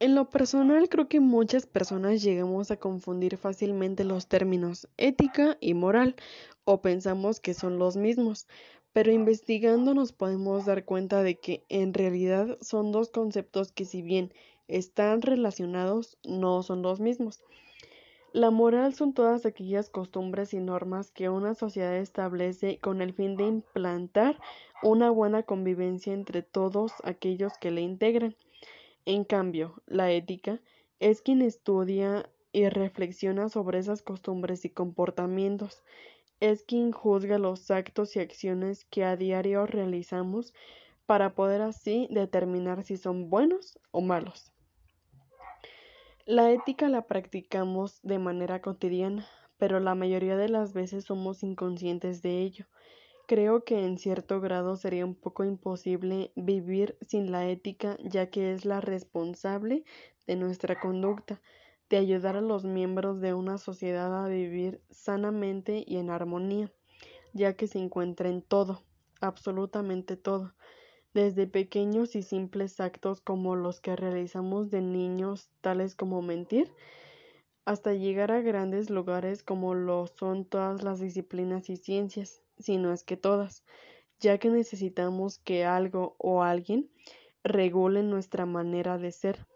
En lo personal, creo que muchas personas llegamos a confundir fácilmente los términos ética y moral, o pensamos que son los mismos, pero investigando nos podemos dar cuenta de que en realidad son dos conceptos que si bien están relacionados, no son los mismos. La moral son todas aquellas costumbres y normas que una sociedad establece con el fin de implantar una buena convivencia entre todos aquellos que le integran. En cambio, la ética es quien estudia y reflexiona sobre esas costumbres y comportamientos, es quien juzga los actos y acciones que a diario realizamos para poder así determinar si son buenos o malos. La ética la practicamos de manera cotidiana, pero la mayoría de las veces somos inconscientes de ello. Creo que en cierto grado sería un poco imposible vivir sin la ética, ya que es la responsable de nuestra conducta, de ayudar a los miembros de una sociedad a vivir sanamente y en armonía, ya que se encuentra en todo, absolutamente todo, desde pequeños y simples actos como los que realizamos de niños, tales como mentir, hasta llegar a grandes lugares como lo son todas las disciplinas y ciencias, si no es que todas, ya que necesitamos que algo o alguien regule nuestra manera de ser,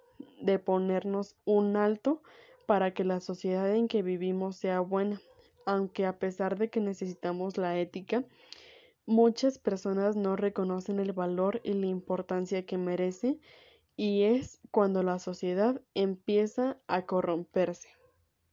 de ponernos un alto para que la sociedad en que vivimos sea buena, aunque a pesar de que necesitamos la ética, muchas personas no reconocen el valor y la importancia que merece y es cuando la sociedad empieza a corromperse.